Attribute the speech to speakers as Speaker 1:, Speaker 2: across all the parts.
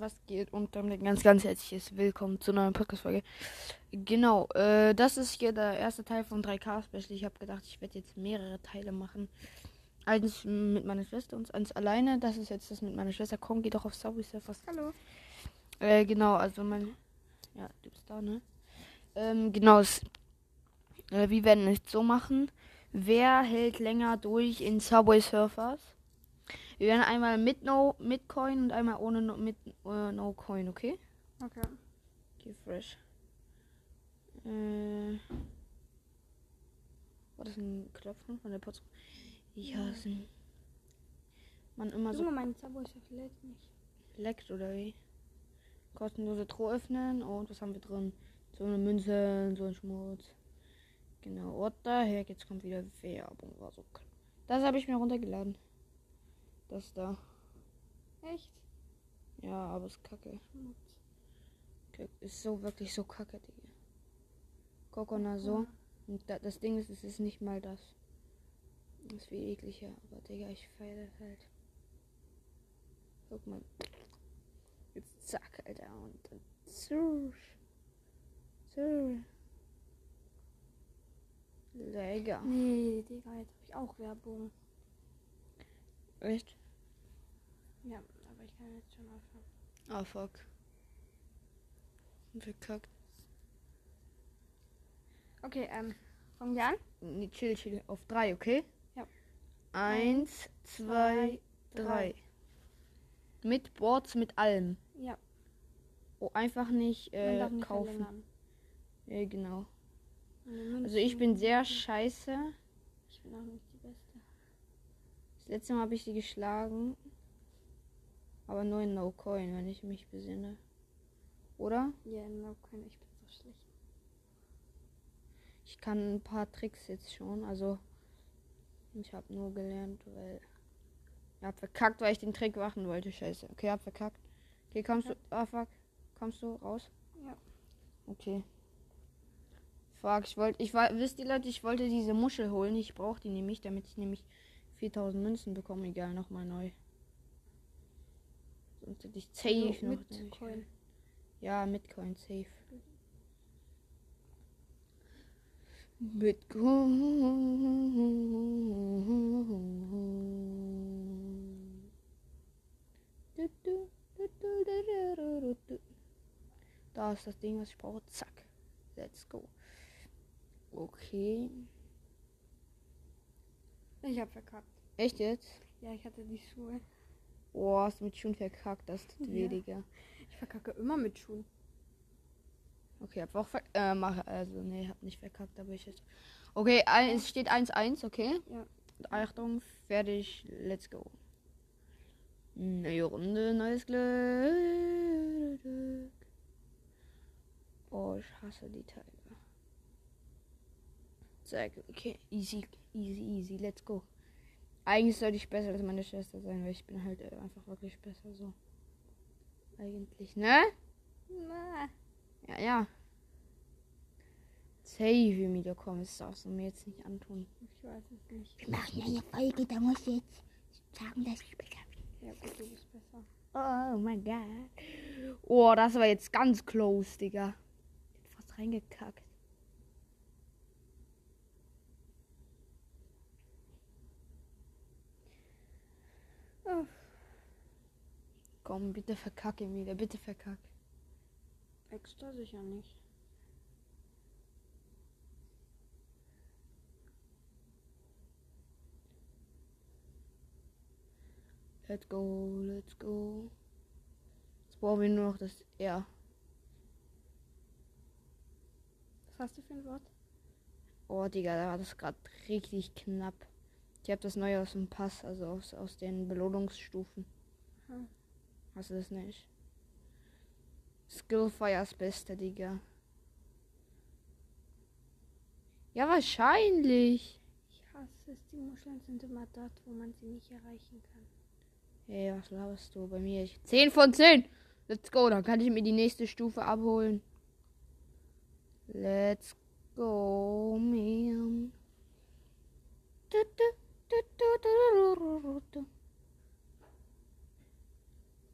Speaker 1: Was geht? Und damit ein ganz, ganz herzliches Willkommen zu einer neuen Podcast-Folge. Genau, äh, das ist hier der erste Teil von 3K-Special. Ich habe gedacht, ich werde jetzt mehrere Teile machen. Eins mit meiner Schwester und eins alleine. Das ist jetzt das mit meiner Schwester. Komm, geh doch auf Subway Surfers.
Speaker 2: Hallo.
Speaker 1: Äh, genau, also mein. Ja, du bist da, ne? Ähm, genau, es, äh, wir werden es so machen. Wer hält länger durch in Subway Surfers? Wir werden einmal mit No mit Coin und einmal ohne no, mit äh, No Coin, okay?
Speaker 2: Okay.
Speaker 1: Okay, fresh. Äh. War das ein Klopfen von der Post? Ich hasse. Man immer so
Speaker 2: Junge, mein Subway ist verletzt nicht.
Speaker 1: leckt oder wie? Kostenlose Truhe öffnen und was haben wir drin? So eine Münze, so ein Schmutz. Genau, what the heck, jetzt kommt wieder Werbung. War so Das habe ich mir runtergeladen. Das da.
Speaker 2: Echt?
Speaker 1: Ja, aber ist kacke. Kack- Ist so wirklich so kacke, Digga. Kokona so. Und da, das Ding ist, es ist nicht mal das. Das ist viel ekliger, aber Digga, ich feiere das halt. Guck mal. Jetzt zack, Alter. Und dann. Zurr. Zurr. Lecker.
Speaker 2: Nee, Digga, jetzt hab ich auch Werbung.
Speaker 1: Echt?
Speaker 2: Ja, aber ich kann jetzt schon aufhören.
Speaker 1: Ah, fuck. Verkackt.
Speaker 2: Okay, ähm, fangen wir an?
Speaker 1: Nee, chill, chill. Auf drei, okay?
Speaker 2: Ja.
Speaker 1: Eins, zwei, drei. Mit Boards, mit allem.
Speaker 2: Ja,
Speaker 1: Oh, einfach nicht, äh,
Speaker 2: nicht
Speaker 1: kaufen. Ja, genau. Also ich bin sehr scheiße.
Speaker 2: Ich bin auch nicht die Beste.
Speaker 1: Das letzte Mal habe ich sie geschlagen. Aber nur in No Coin, wenn ich mich besinne. Oder?
Speaker 2: Ja, no, keine, ich bin so schlecht.
Speaker 1: Ich kann ein paar Tricks jetzt schon. Also ich habe nur gelernt, weil ich hab verkackt, weil ich den Trick machen wollte. Scheiße. Okay, hab verkackt. Okay, kommst du? Ah, fuck. Kommst du raus?
Speaker 2: Ja.
Speaker 1: Okay. Fuck, ich wollte, ich war, wisst ihr Leute, ich wollte diese Muschel holen. Ich brauche die nämlich, damit ich nämlich 4000 Münzen bekomme. Egal, nochmal neu. Sonst hätte ich safe
Speaker 2: Also
Speaker 1: noch.
Speaker 2: mit Coin.
Speaker 1: Ja, mit Coin safe. Mit Coin. Da ist das Ding, was ich brauche. Zack. Let's go. Okay.
Speaker 2: Ich hab verkackt.
Speaker 1: Echt jetzt?
Speaker 2: Ja, ich hatte die Schuhe.
Speaker 1: Oh, hast du mit Schuhen verkackt. Das tut
Speaker 2: Ja.
Speaker 1: weh, Digga.
Speaker 2: Ich verkacke immer mit Schuhen.
Speaker 1: Okay, hab auch ver äh, mach, also nee, hab nicht verkackt, aber ich jetzt. Okay, ein, es steht 1-1, okay?
Speaker 2: Ja.
Speaker 1: Achtung, fertig, let's go. Neue Runde, neues Glück. Oh, ich hasse die Teile. Zack, okay, easy, easy, easy, let's go. Eigentlich sollte ich besser als meine Schwester sein, weil ich bin halt äh, einfach wirklich besser so. Eigentlich, ne? Ja, ja. Save me, da komm, das darfst du mir jetzt nicht antun.
Speaker 2: ich weiß es nicht.
Speaker 3: Wir machen eine Folge, da muss ich jetzt sagen, dass ich besser bin.
Speaker 2: Ja, gut, du bist besser.
Speaker 1: Oh mein Gott. Oh, das war jetzt ganz close, Digga. Ich hab fast reingekackt. Komm, bitte verkacke ihn wieder, bitte verkack.
Speaker 2: Extra sicher nicht.
Speaker 1: Let's go, let's go. Jetzt brauchen wir nur noch das R.
Speaker 2: Was hast du für ein Wort?
Speaker 1: Oh, Digga, da war das gerade richtig knapp. Ich habe das neue aus dem Pass, also aus, aus den Belohnungsstufen.
Speaker 2: Aha.
Speaker 1: Hast du das nicht? Skillfires Beste, Digga. Ja, wahrscheinlich.
Speaker 2: Ich hasse es, die Muscheln sind immer dort, wo man sie nicht erreichen kann.
Speaker 1: Hey, was laberst du bei mir? Ich 10 von 10. Let's go, dann kann ich mir die nächste Stufe abholen. Let's go, man. Du, du, du, du, du, du, du, du.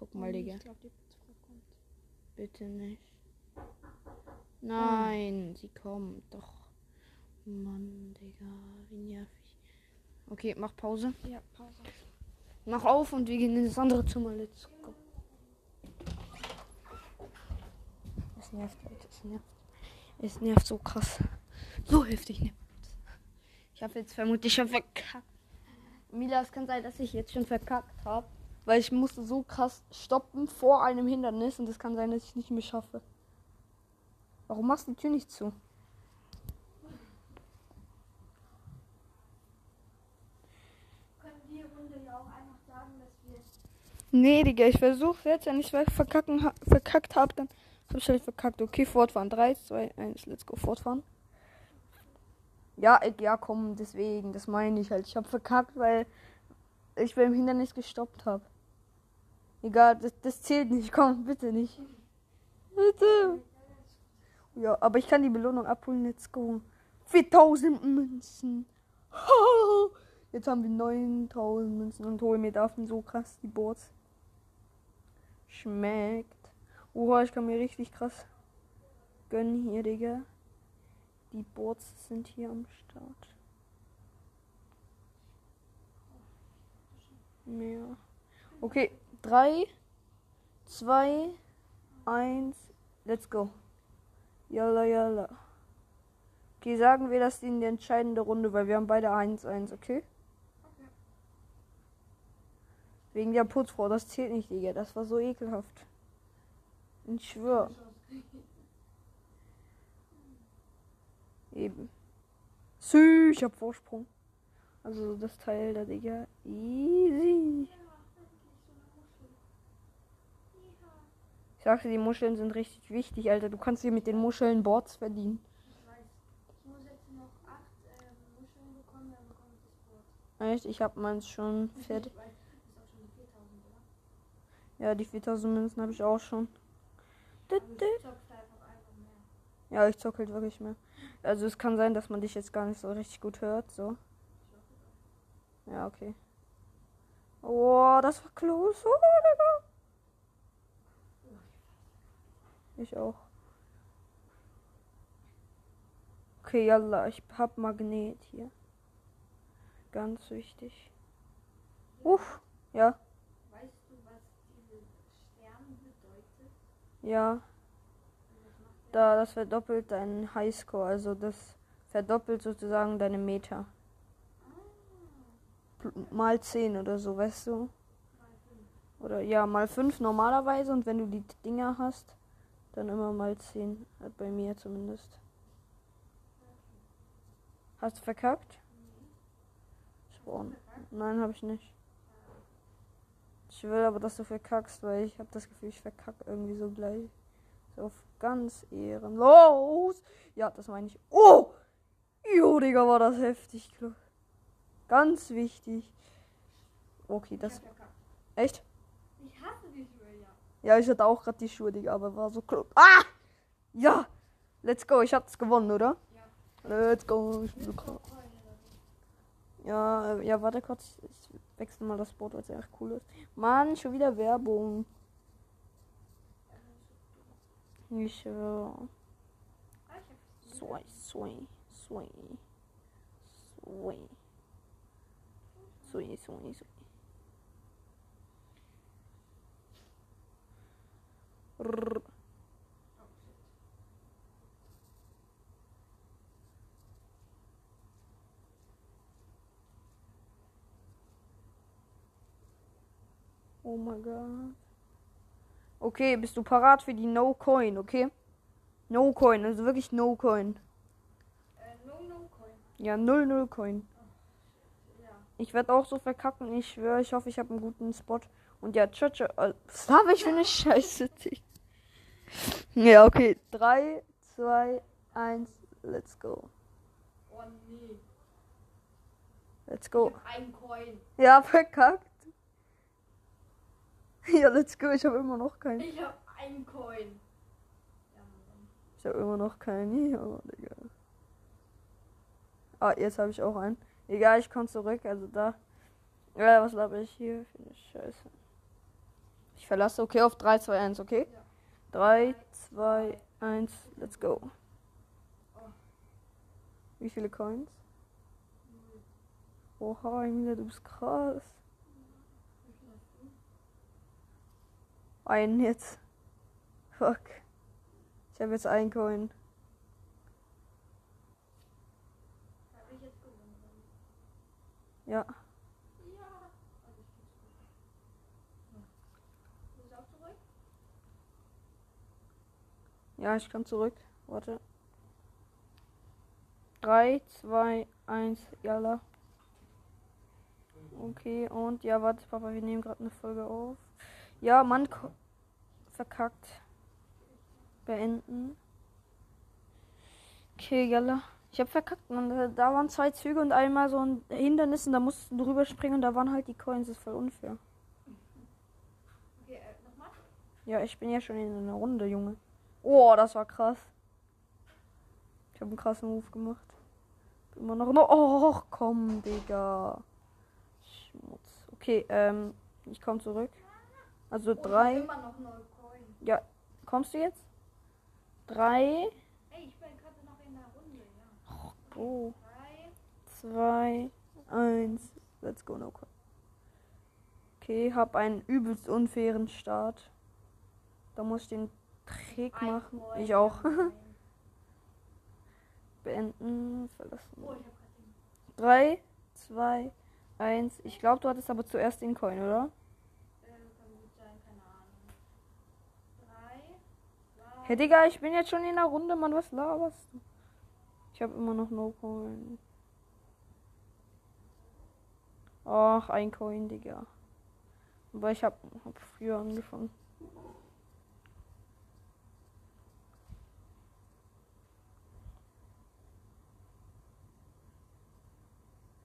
Speaker 1: Guck mal, Digga. Digga.
Speaker 2: Ich glaube, die Putzfrau kommt.
Speaker 1: Bitte nicht. Nein, sie kommt doch. Mann, Digga, wie nervig. Okay, mach Pause.
Speaker 2: Ja, Pause.
Speaker 1: Mach auf und wir gehen in das andere Zimmer. Let's go. Es nervt, Leute. Es nervt. Es nervt so krass. So heftig nervt. Ich habe jetzt vermutlich schon verkackt. Mila, es kann sein, dass ich jetzt schon verkackt habe. Weil ich musste so krass stoppen vor einem Hindernis und es kann sein, dass ich nicht mehr schaffe. Warum machst du die Tür nicht zu? Nee, Digga, ich versuch's jetzt. Wenn ich verkacken, ha verkackt habe, dann hab ich halt verkackt. Okay, fortfahren. 3, 2, 1, let's go, fortfahren. Ja, ja, komm, deswegen, das meine ich halt. Ich habe verkackt, weil ich beim Hindernis gestoppt habe. Egal, das, das zählt nicht. Komm, bitte nicht. Bitte. Ja, aber ich kann die Belohnung abholen. Let's go. 4000 Münzen. Jetzt haben wir 9000 Münzen und holen mir davon so krass die Boards. Schmeckt. Oha, ich kann mir richtig krass gönnen hier, Digga. Die Boards sind hier am Start. Mehr. Okay, 3, 2, 1, let's go. Yalla, yalla. Okay, sagen wir das in die entscheidende Runde, weil wir haben beide 1-1, okay? Wegen der Putzfrau, das zählt nicht, Digga. Das war so ekelhaft. Ich schwör. Eben. Sü, ich hab Vorsprung. Also das Teil da, Digga. Easy. Ich sagte, die Muscheln sind richtig wichtig, Alter. Du kannst hier mit den Muscheln Boards verdienen.
Speaker 2: Ich muss jetzt noch acht Muscheln bekommen, dann bekomme ich das Board.
Speaker 1: Echt? Ich hab meins schon fertig.
Speaker 2: Ich weiß, das ist auch schon die 4000, oder?
Speaker 1: Ja, die 4000 Münzen habe ich auch schon.
Speaker 2: Mehr.
Speaker 1: Ja, ich zock halt wirklich mehr. Also es kann sein, dass man dich jetzt gar nicht so richtig gut hört, so. Ja, okay. Oh, das war close. Oh. Ich auch. Okay, yalla, ich hab Magnet hier. Ganz wichtig. Uff, ja,
Speaker 2: Weißt du, was diese Stern bedeutet?
Speaker 1: ja. Da, das verdoppelt deinen Highscore, also das verdoppelt sozusagen deine Meter. Mal 10 oder so, weißt du? Oder ja, mal 5 normalerweise und wenn du die Dinger hast, dann immer mal 10. Äh, Bei mir zumindest. Hast du verkackt? War- Nein, habe ich nicht. Ich will aber, dass du verkackst, weil ich habe das Gefühl, ich verkacke irgendwie so gleich. So auf ganz ehrenlos. Ja, das meine ich. Oh! Jo, Digga, war das heftig. Klo- Ganz wichtig. Okay, das. Echt?
Speaker 2: Ich hasse die Schuhe, ja.
Speaker 1: Ja, ich hatte auch gerade die Schuhe, Digga, aber war so close. Ah! Ja! Let's go, ich hab's gewonnen, oder?
Speaker 2: Ja.
Speaker 1: Let's go. Ich bin so krass. Ja, äh, ja, warte kurz. Ich wechsle mal das Board, weil es echt cool ist. Mann, schon wieder Werbung. Ich schwör. Sway, sway, sway. Sway. Sway, sway, sway. Rrr. Oh mein Gott. Okay, bist du parat für die No Coin, okay? No Coin, also wirklich No Coin.
Speaker 2: Äh, no, no coin.
Speaker 1: Ja, 0 0 Coin. Ich werde auch so verkacken, ich schwöre, ich hoffe, ich habe einen guten Spot. Und ja, tschö, tschö. äh, Was habe ich für eine Scheiße? Ja, okay. 3, 2, 1, let's go.
Speaker 2: Oh nee.
Speaker 1: Let's go.
Speaker 2: Ein Coin.
Speaker 1: Ja, verkackt. Ja, let's go. Ich habe immer noch keinen.
Speaker 2: Ich hab ein Coin.
Speaker 1: Ich habe immer noch keinen. Ja, Digga. Ah, jetzt habe ich auch einen. Egal, ich komme zurück. Also da. Ja, was habe ich hier für eine Scheiße? Ich verlasse. Okay, auf 3, 2, 1, okay? 3, 2, 1, let's go. Wie viele Coins? Oha, Emilia, du bist krass. Einen jetzt. Fuck. Ich habe jetzt ein Coin.
Speaker 2: Habe ich jetzt gewonnen.
Speaker 1: Ja.
Speaker 2: Ja. Ich
Speaker 1: kann zurück. Warte. 3, 2, 1, Yalla. Okay, und ja, warte, Papa, wir nehmen gerade eine Folge auf. Ja, Mann, verkackt. Beenden. Okay, Yalla. Ich hab verkackt, Mann. Da- waren zwei Züge und einmal so ein Hindernis und da mussten du drüber springen und da waren halt die Coins. Das ist voll unfair.
Speaker 2: Okay, äh, nochmal?
Speaker 1: Ja, ich bin ja schon in einer Runde, Junge. Oh, das war krass. Ich habe einen krassen Move gemacht. Immer noch. noch oh, komm, Digga. Schmutz. Okay, ähm, ich komme zurück. Also
Speaker 2: Oh,
Speaker 1: drei. Ja, kommst du jetzt? Drei. 2, 1. Let's go, no call. Okay, hab einen übelst unfairen Start. Da muss ich den Trick machen. Ich auch. Beenden, verlassen. 3, 2, 1. Ich glaube, du hattest aber zuerst den Coin, oder? Hey Digga, ich bin jetzt schon in der Runde, Mann, was laberst du? Ich habe immer noch no Coin. Ach, ein Coin, Digga. Aber ich habe hab früher angefangen.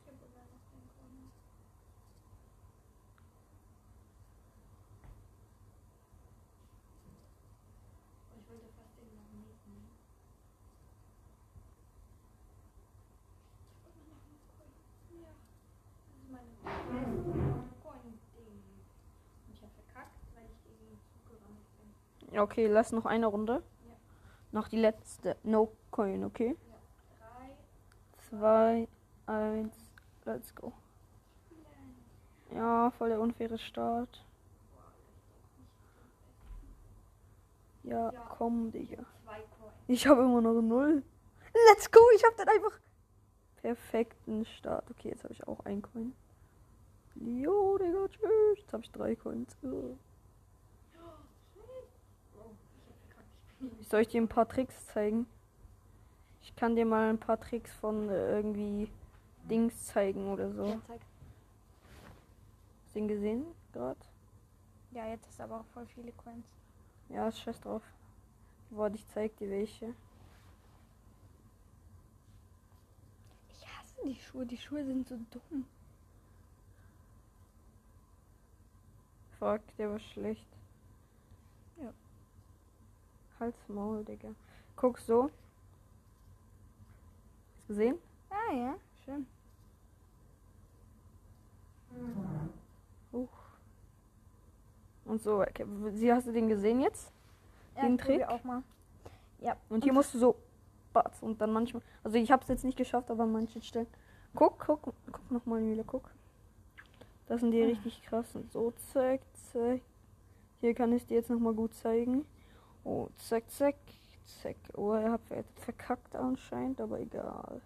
Speaker 2: Ich hab immer noch den Coin. Oh, ich wollte fast den noch mitnehmen. Ich hab immer noch einen Coin. Ja. Das ist meine Coin-Ding. Und ich hab verkackt, weil ich gegen den Zug gerannt bin.
Speaker 1: Ja, Okay, lass noch eine Runde.
Speaker 2: Ja.
Speaker 1: Noch die letzte. No Coin, okay?
Speaker 2: Drei.
Speaker 1: 2, 1. Let's go. Ja, voll der unfaire Start. Ja,
Speaker 2: Ja.
Speaker 1: komm, Digga. Ich habe immer noch null. Let's go, ich habe dann einfach perfekten Start. Okay, jetzt habe ich auch ein Coin. Jo, Digga, tschüss. Jetzt habe ich drei Coins. Ugh.
Speaker 2: Oh, ich hab verkackt.
Speaker 1: Soll ich dir ein paar Tricks zeigen? Ich kann dir mal ein paar Tricks von äh, irgendwie Dings zeigen oder so.
Speaker 3: Ja, zeig.
Speaker 1: Hast du den gesehen gerade?
Speaker 3: Ja, jetzt du aber auch voll viele Coins.
Speaker 1: Ja, ist scheiß drauf. Warte, ich zeig dir welche.
Speaker 3: Ich hasse die Schuhe. Die Schuhe sind so dumm.
Speaker 1: Fuck, der war schlecht. Halt's Maul, Digga. Guck so. Hast du gesehen?
Speaker 3: Ah ja, schön.
Speaker 1: Huch. Und so, okay. Sie hast du den gesehen jetzt?
Speaker 3: Ja,
Speaker 1: Den Trick?
Speaker 3: auch mal. Ja.
Speaker 1: Und hier musst du so batz und dann manchmal. Also ich hab's jetzt nicht geschafft, aber an manchen Stellen. Guck, guck, guck nochmal wieder, guck. Das sind die richtig krass. Und so, zack, zack. Hier kann ich dir jetzt nochmal gut zeigen. Oh, zack, zack, zack. Oh, er hat ver- verkackt anscheinend, aber egal.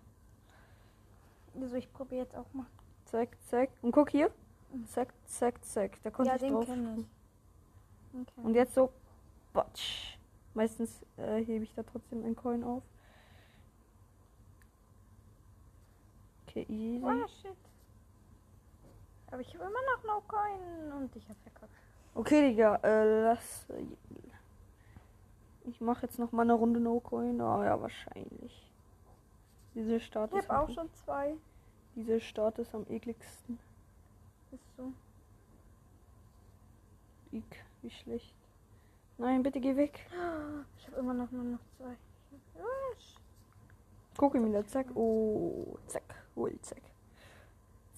Speaker 3: Also ich probiere jetzt auch mal.
Speaker 1: Zack, zack. Und guck hier. Zack, zack, zack. Da konnte
Speaker 3: ja,
Speaker 1: ich
Speaker 3: den
Speaker 1: drauf.
Speaker 3: kenne ich. Kenn
Speaker 1: Und jetzt so, batsch. Meistens äh, hebe ich da trotzdem einen Coin auf. Okay, easy.
Speaker 3: Oh, shit. Aber ich habe immer noch no Coin und ich habe verkackt.
Speaker 1: Okay, Digga, äh, lass. Ich mache jetzt noch mal eine Runde No Coin. Oh ja, wahrscheinlich. Diese Start
Speaker 3: Ich
Speaker 1: ist
Speaker 3: habe auch
Speaker 1: am-
Speaker 3: schon zwei.
Speaker 1: Diese Start ist am ekligsten.
Speaker 3: Ist so.
Speaker 1: Ik, wie schlecht. Nein, bitte geh weg.
Speaker 3: Ich habe immer noch nur noch zwei.
Speaker 1: Guck ihn wieder, zack. Oh, zack. Hol, zack.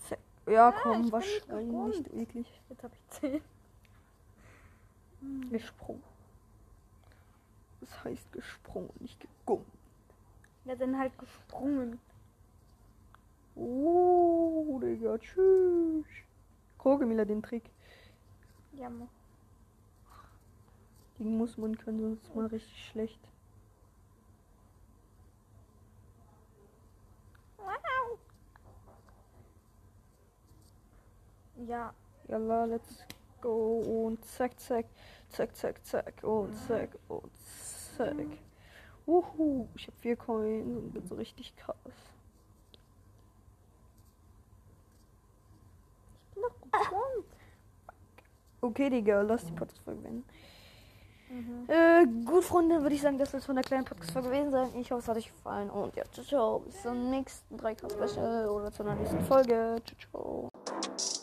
Speaker 1: Zack. Ja,
Speaker 3: Ah, ich
Speaker 1: komm,
Speaker 3: nicht
Speaker 1: wahrscheinlich nicht eklig.
Speaker 3: Jetzt habe ich zehn.
Speaker 1: Gesprungen. Das heißt gesprungen, nicht gegummt.
Speaker 3: Wir sind halt gesprungen.
Speaker 1: Oh, Digga, tschüss. Krogemila den Trick.
Speaker 3: Ja, Mo.
Speaker 1: Den muss man können, sonst man richtig schlecht.
Speaker 3: Wow. Ja,
Speaker 1: Yalla, let's go. Und zack, zack. Zack, zack, zack. Und zack. Und zack. Wuhu. Ich habe vier Coins und bin so richtig krass.
Speaker 3: ich bin doch gesprungen.
Speaker 1: Okay, Digga, lass die Podcast-Folge beenden.
Speaker 3: Mhm.
Speaker 1: Äh, gut, Freunde, würde ich sagen, das soll es von der kleinen Podcast-Folge gewesen sein. Ich hoffe, es hat euch gefallen. Und ja, ciao, ciao. Bis zum nächsten 3K-Special oder zu einer nächsten Folge. Ciao, ciao.